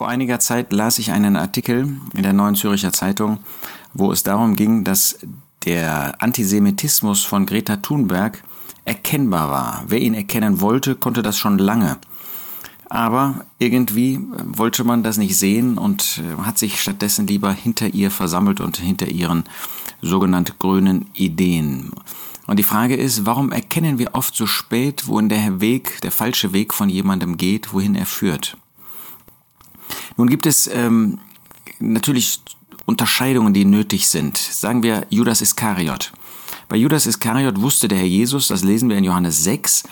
Vor einiger Zeit las ich einen Artikel in der Neuen Zürcher Zeitung, wo es darum ging, dass der Antisemitismus von Greta Thunberg erkennbar war. Wer ihn erkennen wollte, konnte das schon lange. Aber irgendwie wollte man das nicht sehen und hat sich stattdessen lieber hinter ihr versammelt und hinter ihren sogenannten grünen Ideen. Und die Frage ist, warum erkennen wir oft so spät, wohin der Weg, der falsche Weg von jemandem geht, wohin er führt? Nun gibt es ähm, natürlich Unterscheidungen, die nötig sind. Sagen wir Judas Iskariot. Bei Judas Iskariot wusste der Herr Jesus, das lesen wir in Johannes 6,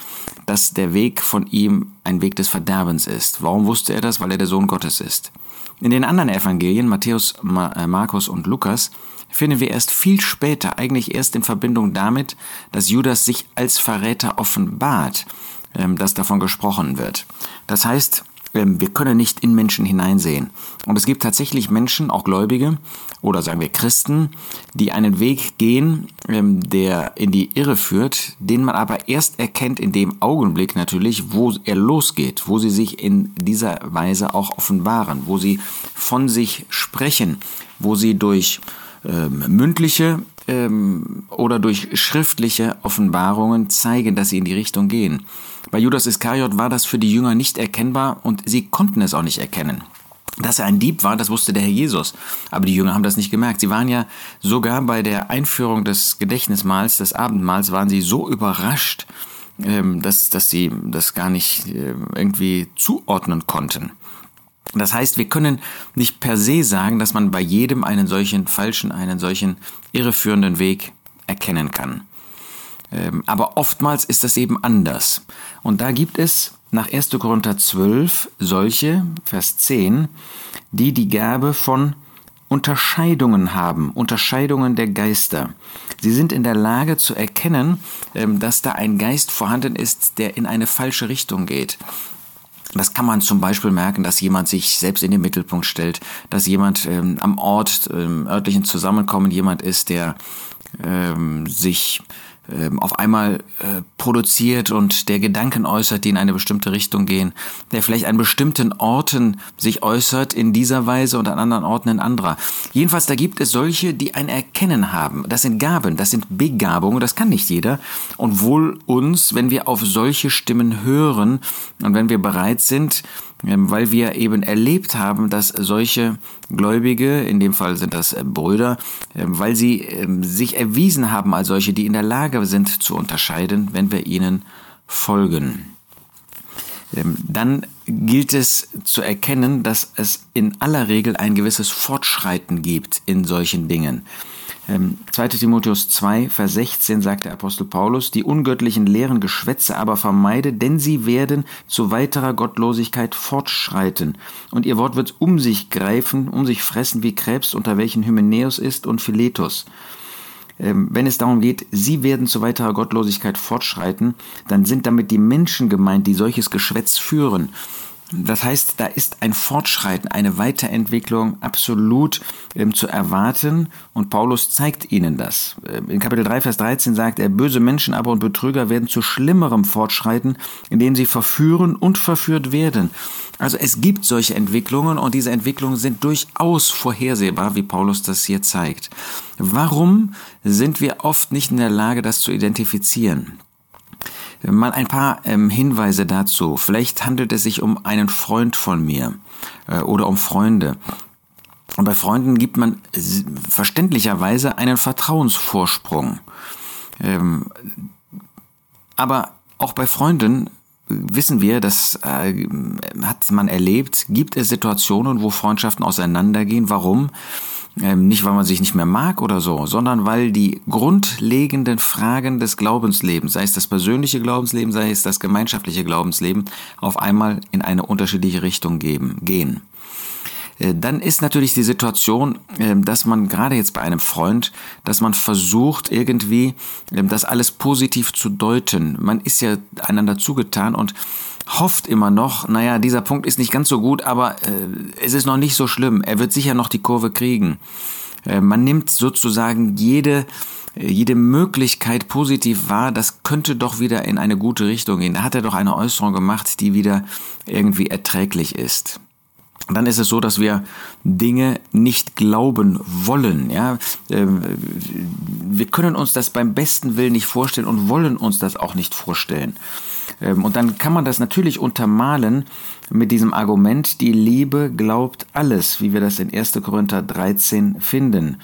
dass der Weg von ihm ein Weg des Verderbens ist. Warum wusste er das? Weil er der Sohn Gottes ist. In den anderen Evangelien, Matthäus, äh, Markus und Lukas, finden wir erst viel später, eigentlich erst in Verbindung damit, dass Judas sich als Verräter offenbart, ähm, dass davon gesprochen wird. Das heißt, wir können nicht in Menschen hineinsehen. Und es gibt tatsächlich Menschen, auch Gläubige oder sagen wir Christen, die einen Weg gehen, ähm, der in die Irre führt, den man aber erst erkennt in dem Augenblick natürlich, wo er losgeht, wo sie sich in dieser Weise auch offenbaren, wo sie von sich sprechen, wo sie durch ähm, mündliche ähm, oder durch schriftliche Offenbarungen zeigen, dass sie in die Richtung gehen. Bei Judas Iskariot war das für die Jünger nicht erkennbar und sie konnten es auch nicht erkennen. Dass er ein Dieb war, das wusste der Herr Jesus. Aber die Jünger haben das nicht gemerkt. Sie waren ja sogar bei der Einführung des Gedächtnismahls, des Abendmahls, waren sie so überrascht, ähm, dass, dass sie das gar nicht äh, irgendwie zuordnen konnten. Das heißt, wir können nicht per se sagen, dass man bei jedem einen solchen falschen, einen solchen irreführenden Weg erkennen kann. Ähm, aber oftmals ist das eben anders. Und da gibt es nach 1. Korinther 12 solche, Vers 10, die die Gabe von Unterscheidungen haben, Unterscheidungen der Geister. Sie sind in der Lage zu erkennen, ähm, dass da ein Geist vorhanden ist, der in eine falsche Richtung geht. Das kann man zum Beispiel merken, dass jemand sich selbst in den Mittelpunkt stellt, dass jemand ähm, am Ort, ähm, örtlichen Zusammenkommen jemand ist, der ähm, sich auf einmal äh, produziert und der Gedanken äußert, die in eine bestimmte Richtung gehen, der vielleicht an bestimmten Orten sich äußert in dieser Weise und an anderen Orten in anderer. Jedenfalls, da gibt es solche, die ein Erkennen haben. Das sind Gaben, das sind Begabungen, das kann nicht jeder. Und wohl uns, wenn wir auf solche Stimmen hören und wenn wir bereit sind, ähm, weil wir eben erlebt haben, dass solche Gläubige, in dem Fall sind das äh, Brüder, ähm, weil sie ähm, sich erwiesen haben als solche, die in der Lage sind zu unterscheiden, wenn wir ihnen folgen. Dann gilt es zu erkennen, dass es in aller Regel ein gewisses Fortschreiten gibt in solchen Dingen. 2 ähm, Timotheus 2, Vers 16 sagt der Apostel Paulus, die ungöttlichen leeren Geschwätze aber vermeide, denn sie werden zu weiterer Gottlosigkeit fortschreiten. Und ihr Wort wird um sich greifen, um sich fressen wie Krebs, unter welchen Hymenäus ist und Philetus. Ähm, wenn es darum geht, sie werden zu weiterer Gottlosigkeit fortschreiten, dann sind damit die Menschen gemeint, die solches Geschwätz führen. Das heißt, da ist ein Fortschreiten, eine Weiterentwicklung absolut ähm, zu erwarten und Paulus zeigt ihnen das. Ähm, in Kapitel 3, Vers 13 sagt er, böse Menschen aber und Betrüger werden zu schlimmerem Fortschreiten, indem sie verführen und verführt werden. Also es gibt solche Entwicklungen und diese Entwicklungen sind durchaus vorhersehbar, wie Paulus das hier zeigt. Warum sind wir oft nicht in der Lage, das zu identifizieren? Mal ein paar ähm, Hinweise dazu. Vielleicht handelt es sich um einen Freund von mir äh, oder um Freunde. Und bei Freunden gibt man verständlicherweise einen Vertrauensvorsprung. Ähm, aber auch bei Freunden wissen wir, das äh, hat man erlebt, gibt es Situationen, wo Freundschaften auseinandergehen. Warum? Ähm, nicht, weil man sich nicht mehr mag oder so, sondern weil die grundlegenden Fragen des Glaubenslebens, sei es das persönliche Glaubensleben, sei es das gemeinschaftliche Glaubensleben, auf einmal in eine unterschiedliche Richtung geben, gehen. Äh, dann ist natürlich die Situation, ähm, dass man gerade jetzt bei einem Freund, dass man versucht irgendwie ähm, das alles positiv zu deuten. Man ist ja einander zugetan und hofft immer noch, naja, dieser Punkt ist nicht ganz so gut, aber äh, es ist noch nicht so schlimm. Er wird sicher noch die Kurve kriegen. Äh, man nimmt sozusagen jede jede Möglichkeit positiv wahr, das könnte doch wieder in eine gute Richtung gehen. Da hat er doch eine Äußerung gemacht, die wieder irgendwie erträglich ist. Dann ist es so, dass wir Dinge nicht glauben wollen. Ja, ähm, wir können uns das beim besten Willen nicht vorstellen und wollen uns das auch nicht vorstellen. Ähm, und dann kann man das natürlich untermalen mit diesem Argument, die Liebe glaubt alles, wie wir das in 1. Korinther 13 finden.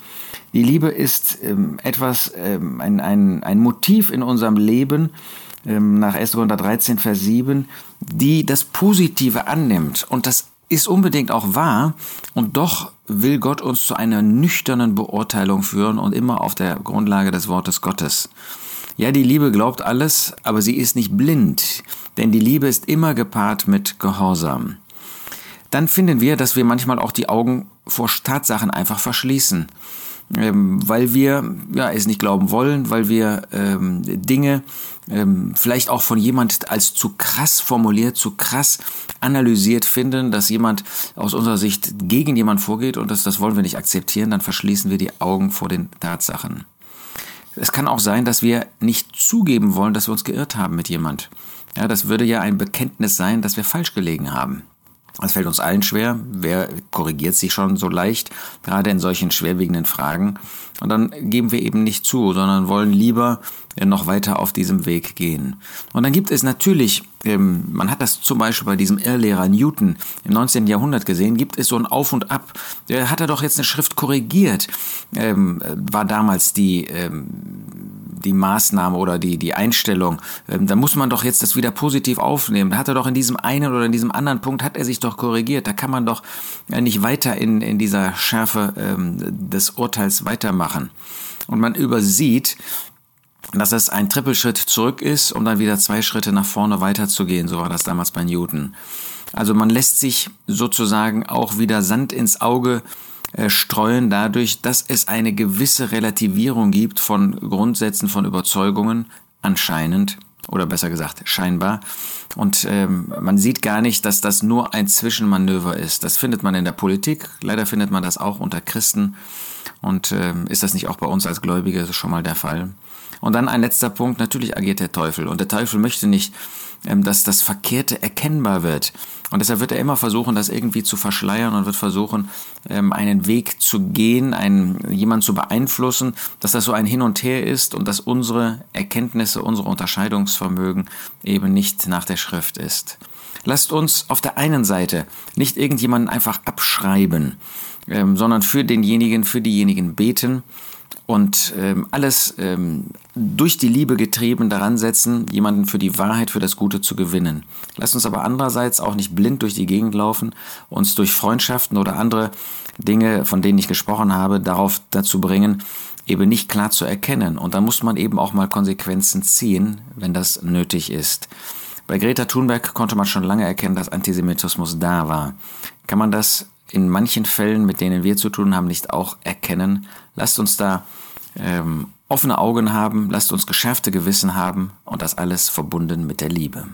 Die Liebe ist ähm, etwas, ein, ein, ein Motiv in unserem Leben, nach 1. Korinther 13, Vers 7, die das Positive annimmt und das ist unbedingt auch wahr und doch will Gott uns zu einer nüchternen Beurteilung führen und immer auf der Grundlage des Wortes Gottes. Ja, die Liebe glaubt alles, aber sie ist nicht blind, denn die Liebe ist immer gepaart mit Gehorsam. Dann finden wir, dass wir manchmal auch die Augen vor Tatsachen einfach verschließen, ähm, weil wir ja, es nicht glauben wollen, weil wir ähm, Dinge ähm, vielleicht auch von jemand als zu krass formuliert, zu krass analysiert finden, dass jemand aus unserer Sicht gegen jemand vorgeht und das, das wollen wir nicht akzeptieren, dann verschließen wir die Augen vor den Tatsachen. Es kann auch sein, dass wir nicht zugeben wollen, dass wir uns geirrt haben mit jemand. Ja, das würde ja ein Bekenntnis sein, dass wir falsch gelegen haben. Das fällt uns allen schwer. Wer korrigiert sich schon so leicht, gerade in solchen schwerwiegenden Fragen? Und dann geben wir eben nicht zu, sondern wollen lieber noch weiter auf diesem Weg gehen. Und dann gibt es natürlich, ähm, man hat das zum Beispiel bei diesem Irrlehrer Newton im 19. Jahrhundert gesehen, gibt es so ein Auf und Ab. Der hat er doch jetzt eine Schrift korrigiert, ähm, war damals die ähm, die Maßnahme oder die, die Einstellung, ähm, da muss man doch jetzt das wieder positiv aufnehmen. Da hat er doch in diesem einen oder in diesem anderen Punkt, hat er sich doch korrigiert. Da kann man doch äh, nicht weiter in, in dieser Schärfe ähm, des Urteils weitermachen. Und man übersieht, dass es ein Trippelschritt zurück ist, um dann wieder zwei Schritte nach vorne weiterzugehen. So war das damals bei Newton. Also man lässt sich sozusagen auch wieder Sand ins Auge streuen dadurch, dass es eine gewisse Relativierung gibt von Grundsätzen, von Überzeugungen, anscheinend oder besser gesagt scheinbar. Und ähm, man sieht gar nicht, dass das nur ein Zwischenmanöver ist. Das findet man in der Politik, leider findet man das auch unter Christen. Und ähm, ist das nicht auch bei uns als Gläubige schon mal der Fall? Und dann ein letzter Punkt, natürlich agiert der Teufel. Und der Teufel möchte nicht, dass das Verkehrte erkennbar wird. Und deshalb wird er immer versuchen, das irgendwie zu verschleiern und wird versuchen, ähm, einen Weg zu gehen, einen, jemanden zu beeinflussen, dass das so ein Hin und Her ist und dass unsere Erkenntnisse, unsere Unterscheidungsvermögen eben nicht nach der Schrift ist. Lasst uns auf der einen Seite nicht irgendjemanden einfach abschreiben, ähm, sondern für denjenigen, für diejenigen beten und ähm, alles ähm, durch die Liebe getrieben daran setzen, jemanden für die Wahrheit, für das Gute zu gewinnen. Lasst uns aber andererseits auch nicht blind durch die Gegend laufen, uns durch Freundschaften oder andere Dinge, von denen ich gesprochen habe, darauf dazu bringen, eben nicht klar zu erkennen. Und dann muss man eben auch mal Konsequenzen ziehen, wenn das nötig ist. Bei Greta Thunberg konnte man schon lange erkennen, dass Antisemitismus da war. Kann man das in manchen Fällen, mit denen wir zu tun haben, nicht auch erkennen? Lasst uns da ähm, offene Augen haben, lasst uns geschärfte Gewissen haben und das alles verbunden mit der Liebe.